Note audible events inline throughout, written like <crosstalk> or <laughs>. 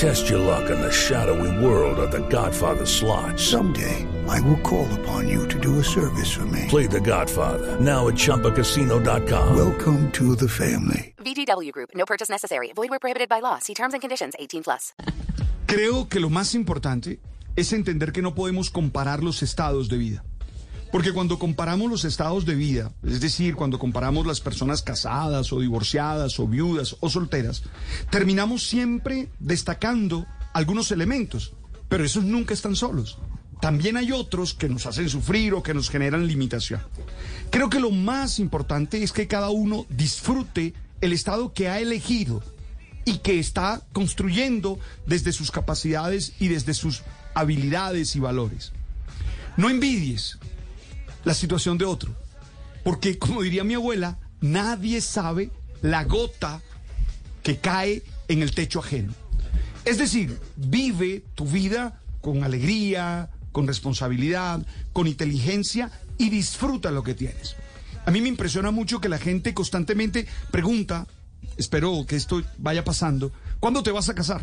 Test your luck in the shadowy world of The Godfather slot. Someday, I will call upon you to do a service for me. Play The Godfather now at ChumbaCasino.com. Welcome to the family. VGW Group. No purchase necessary. Void where prohibited by law. See terms and conditions. 18 plus. Creo que lo más importante es entender que no podemos comparar los estados de vida. Porque cuando comparamos los estados de vida, es decir, cuando comparamos las personas casadas o divorciadas o viudas o solteras, terminamos siempre destacando algunos elementos, pero esos nunca están solos. También hay otros que nos hacen sufrir o que nos generan limitación. Creo que lo más importante es que cada uno disfrute el estado que ha elegido y que está construyendo desde sus capacidades y desde sus habilidades y valores. No envidies la situación de otro, porque como diría mi abuela, nadie sabe la gota que cae en el techo ajeno. Es decir, vive tu vida con alegría, con responsabilidad, con inteligencia y disfruta lo que tienes. A mí me impresiona mucho que la gente constantemente pregunta, espero que esto vaya pasando, ¿cuándo te vas a casar?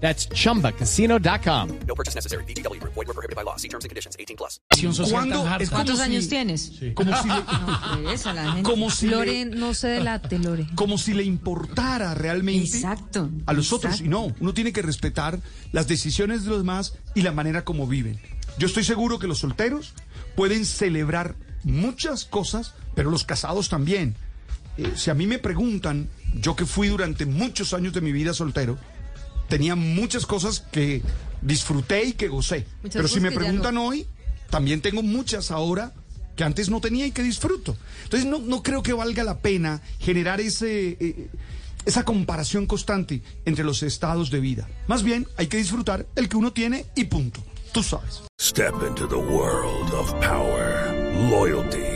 That's chumbacasino.com. No purchase necessary. VGW Group. Void were prohibited by law. See terms and conditions. 18 plus. ¿Cuántos si- años tienes? Como si le- <laughs> Por eso, la gente. Como si le- Lore, no se delate, Lore. como si le importara realmente Exacto, a los otros. exacto. Y no, uno tiene que respetar las decisiones de los demás y la manera como viven. Yo estoy seguro que los solteros pueden celebrar muchas cosas, pero los casados también. Eh, si a mí me preguntan, yo que fui durante muchos años de mi vida soltero, tenía muchas cosas que disfruté y que gocé. Muchas pero si me preguntan no. hoy, también tengo muchas ahora que antes no tenía y que disfruto. Entonces no, no creo que valga la pena generar ese, eh, esa comparación constante entre los estados de vida. Más bien hay que disfrutar el que uno tiene y punto. Tú sabes. Step into the world of power, loyalty,